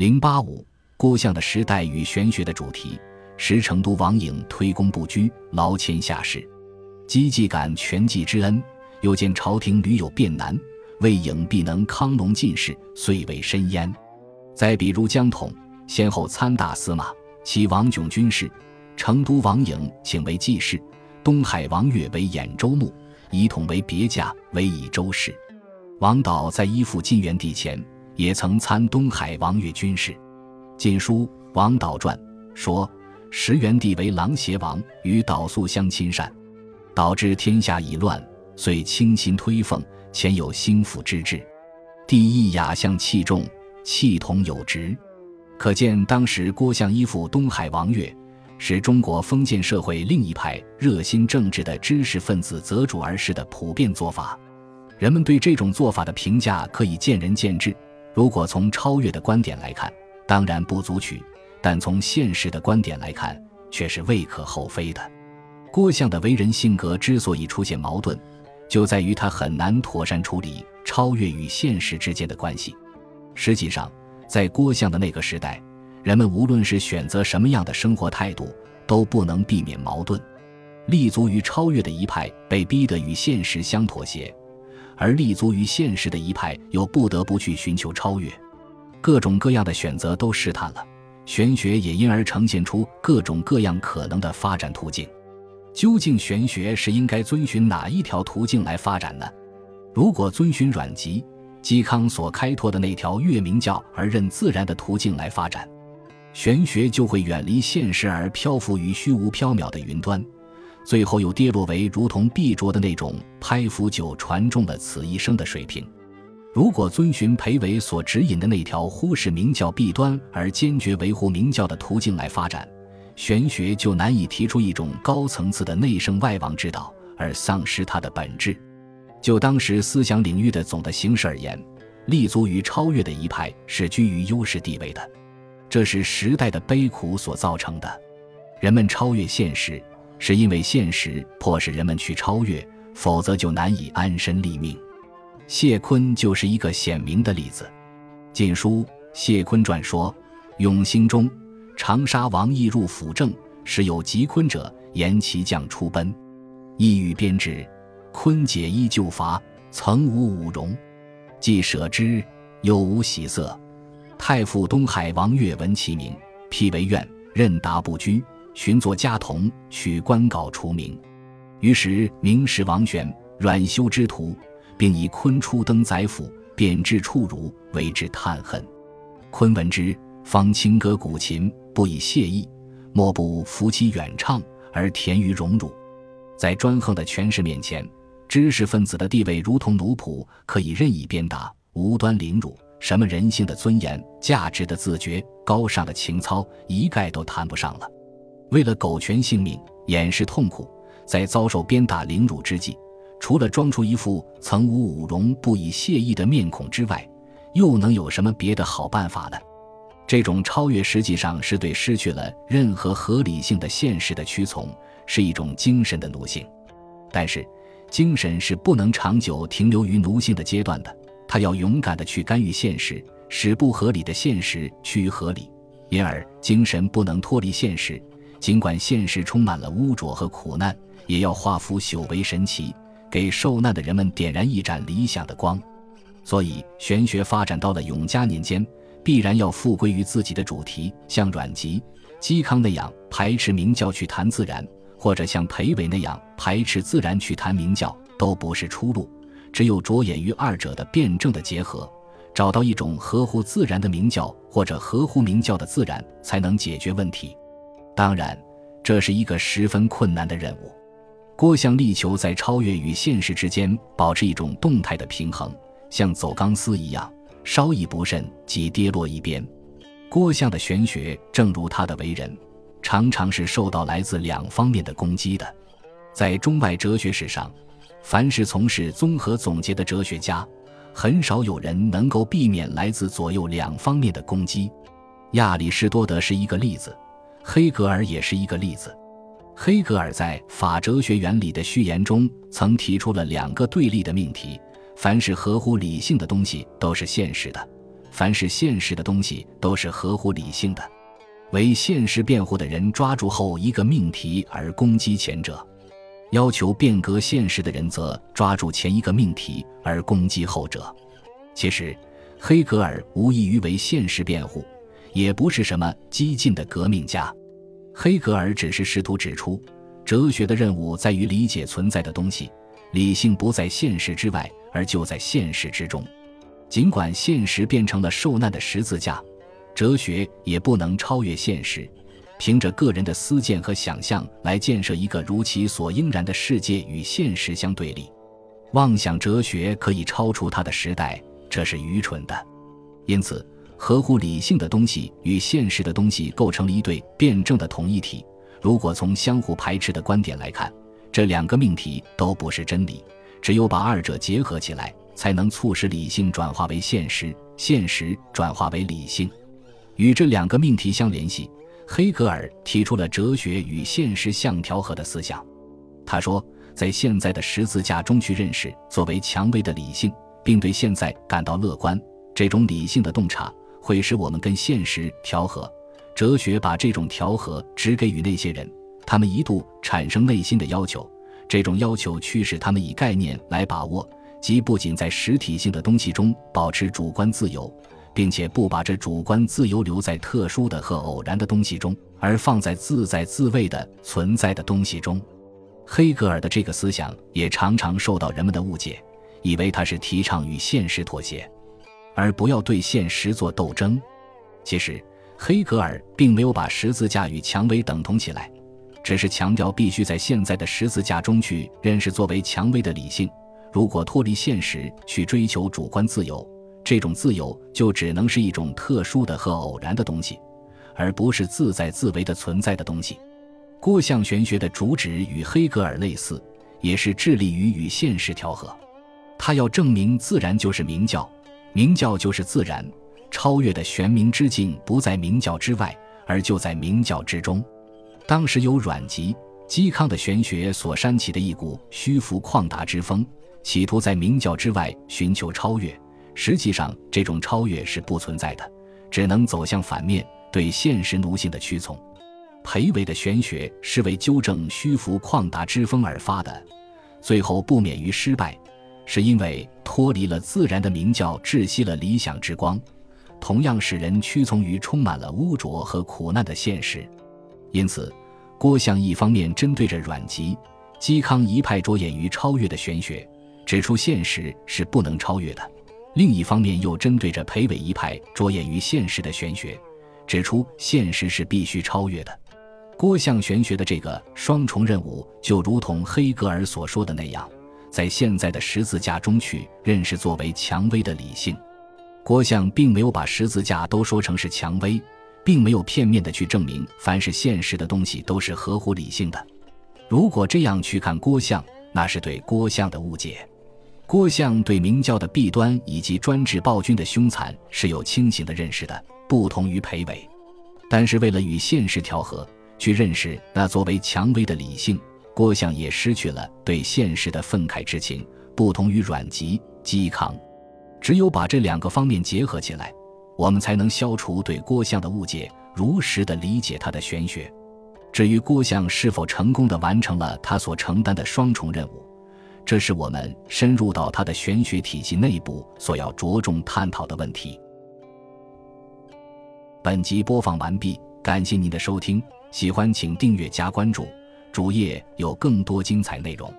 零八五，郭象的时代与玄学的主题。时成都王颖推躬不居，劳谦下士，积极感全济之恩。又见朝廷屡有变难，魏颖必能康隆进士，遂为深焉。再比如江统，先后参大司马，其王炯军事；成都王颖请为记事，东海王悦为兖州牧，以统为别驾，为以州事。王导在依附晋元帝前，也曾参东海王越军事。《晋书·王导传》说。石元帝为琅邪王，与导素相亲善，导致天下已乱，遂倾心推奉，前有兴复之志。帝亦雅相器重，器同有职，可见当时郭象依附东海王越，是中国封建社会另一派热心政治的知识分子择主而事的普遍做法。人们对这种做法的评价可以见仁见智。如果从超越的观点来看，当然不足取。但从现实的观点来看，却是未可厚非的。郭象的为人性格之所以出现矛盾，就在于他很难妥善处理超越与现实之间的关系。实际上，在郭象的那个时代，人们无论是选择什么样的生活态度，都不能避免矛盾。立足于超越的一派被逼得与现实相妥协，而立足于现实的一派又不得不去寻求超越。各种各样的选择都试探了。玄学也因而呈现出各种各样可能的发展途径。究竟玄学是应该遵循哪一条途径来发展呢？如果遵循阮籍、嵇康所开拓的那条月明教而任自然的途径来发展，玄学就会远离现实而漂浮于虚无缥缈的云端，最后又跌落为如同碧浊的那种拍浮酒船中的此一生的水平。如果遵循裴伟所指引的那条忽视明教弊端而坚决维护明教的途径来发展，玄学就难以提出一种高层次的内圣外王之道，而丧失它的本质。就当时思想领域的总的形势而言，立足于超越的一派是居于优势地位的，这是时代的悲苦所造成的。人们超越现实，是因为现实迫使人们去超越，否则就难以安身立命。谢坤就是一个显明的例子，《晋书·谢坤传》说：“永兴中，长沙王义入府政，时有疾坤者，言其将出奔，意欲编制，坤解衣就伐，曾无五容，既舍之，又无喜色。太傅东海王悦闻其名，辟为怨，任达不居，寻作家童，取官稿除名。于是明史王玄、阮修之徒。”并以昆初登宰府，贬至处儒，为之叹恨。昆闻之，方清歌古琴，不以谢意，莫不扶其远唱而田于荣辱。在专横的权势面前，知识分子的地位如同奴仆，可以任意鞭打，无端凌辱。什么人性的尊严、价值的自觉、高尚的情操，一概都谈不上了。为了苟全性命，掩饰痛苦，在遭受鞭打凌辱之际。除了装出一副曾无武容不以谢意的面孔之外，又能有什么别的好办法呢？这种超越实际上是对失去了任何合理性的现实的屈从，是一种精神的奴性。但是，精神是不能长久停留于奴性的阶段的，他要勇敢地去干预现实，使不合理的现实趋于合理。因而，精神不能脱离现实，尽管现实充满了污浊和苦难，也要化腐朽为神奇。给受难的人们点燃一盏理想的光，所以玄学发展到了永嘉年间，必然要复归于自己的主题。像阮籍、嵇康那样排斥明教去谈自然，或者像裴伟那样排斥自然去谈明教，都不是出路。只有着眼于二者的辩证的结合，找到一种合乎自然的明教，或者合乎明教的自然，才能解决问题。当然，这是一个十分困难的任务。郭象力求在超越与现实之间保持一种动态的平衡，像走钢丝一样，稍一不慎即跌落一边。郭象的玄学，正如他的为人，常常是受到来自两方面的攻击的。在中外哲学史上，凡是从事综合总结的哲学家，很少有人能够避免来自左右两方面的攻击。亚里士多德是一个例子，黑格尔也是一个例子。黑格尔在《法哲学原理》的序言中曾提出了两个对立的命题：凡是合乎理性的东西都是现实的，凡是现实的东西都是合乎理性的。为现实辩护的人抓住后一个命题而攻击前者，要求变革现实的人则抓住前一个命题而攻击后者。其实，黑格尔无异于为现实辩护，也不是什么激进的革命家。黑格尔只是试图指出，哲学的任务在于理解存在的东西，理性不在现实之外，而就在现实之中。尽管现实变成了受难的十字架。哲学也不能超越现实，凭着个人的私见和想象来建设一个如其所应然的世界与现实相对立。妄想哲学可以超出它的时代，这是愚蠢的。因此，合乎理性的东西与现实的东西构成了一对辩证的统一体。如果从相互排斥的观点来看，这两个命题都不是真理。只有把二者结合起来，才能促使理性转化为现实，现实转化为理性。与这两个命题相联系，黑格尔提出了哲学与现实相调和的思想。他说，在现在的十字架中去认识作为蔷薇的理性，并对现在感到乐观，这种理性的洞察会使我们跟现实调和。哲学把这种调和只给予那些人，他们一度产生内心的要求，这种要求驱使他们以概念来把握，即不仅在实体性的东西中保持主观自由。并且不把这主观自由留在特殊的和偶然的东西中，而放在自在自卫的存在的东西中。黑格尔的这个思想也常常受到人们的误解，以为他是提倡与现实妥协，而不要对现实做斗争。其实，黑格尔并没有把十字架与蔷薇等同起来，只是强调必须在现在的十字架中去认识作为蔷薇的理性。如果脱离现实去追求主观自由。这种自由就只能是一种特殊的和偶然的东西，而不是自在自为的存在的东西。郭象玄学的主旨与黑格尔类似，也是致力于与现实调和。他要证明自然就是明教，明教就是自然，超越的玄冥之境不在明教之外，而就在明教之中。当时有阮籍、嵇康的玄学所煽起的一股虚浮旷达之风，企图在明教之外寻求超越。实际上，这种超越是不存在的，只能走向反面，对现实奴性的屈从。裴伟的玄学是为纠正虚浮旷达之风而发的，最后不免于失败，是因为脱离了自然的明教，窒息了理想之光，同样使人屈从于充满了污浊和苦难的现实。因此，郭象一方面针对着阮籍、嵇康一派着眼于超越的玄学，指出现实是不能超越的。另一方面，又针对着裴伟一派着眼于现实的玄学，指出现实是必须超越的。郭象玄学的这个双重任务，就如同黑格尔所说的那样，在现在的十字架中去认识作为蔷薇的理性。郭象并没有把十字架都说成是蔷薇，并没有片面的去证明凡是现实的东西都是合乎理性的。如果这样去看郭象，那是对郭象的误解。郭象对明教的弊端以及专制暴君的凶残是有清醒的认识的，不同于裴伟。但是为了与现实调和，去认识那作为蔷薇的理性，郭象也失去了对现实的愤慨之情，不同于阮籍、嵇康。只有把这两个方面结合起来，我们才能消除对郭象的误解，如实的理解他的玄学。至于郭象是否成功的完成了他所承担的双重任务，这是我们深入到他的玄学体系内部所要着重探讨的问题。本集播放完毕，感谢您的收听，喜欢请订阅加关注，主页有更多精彩内容。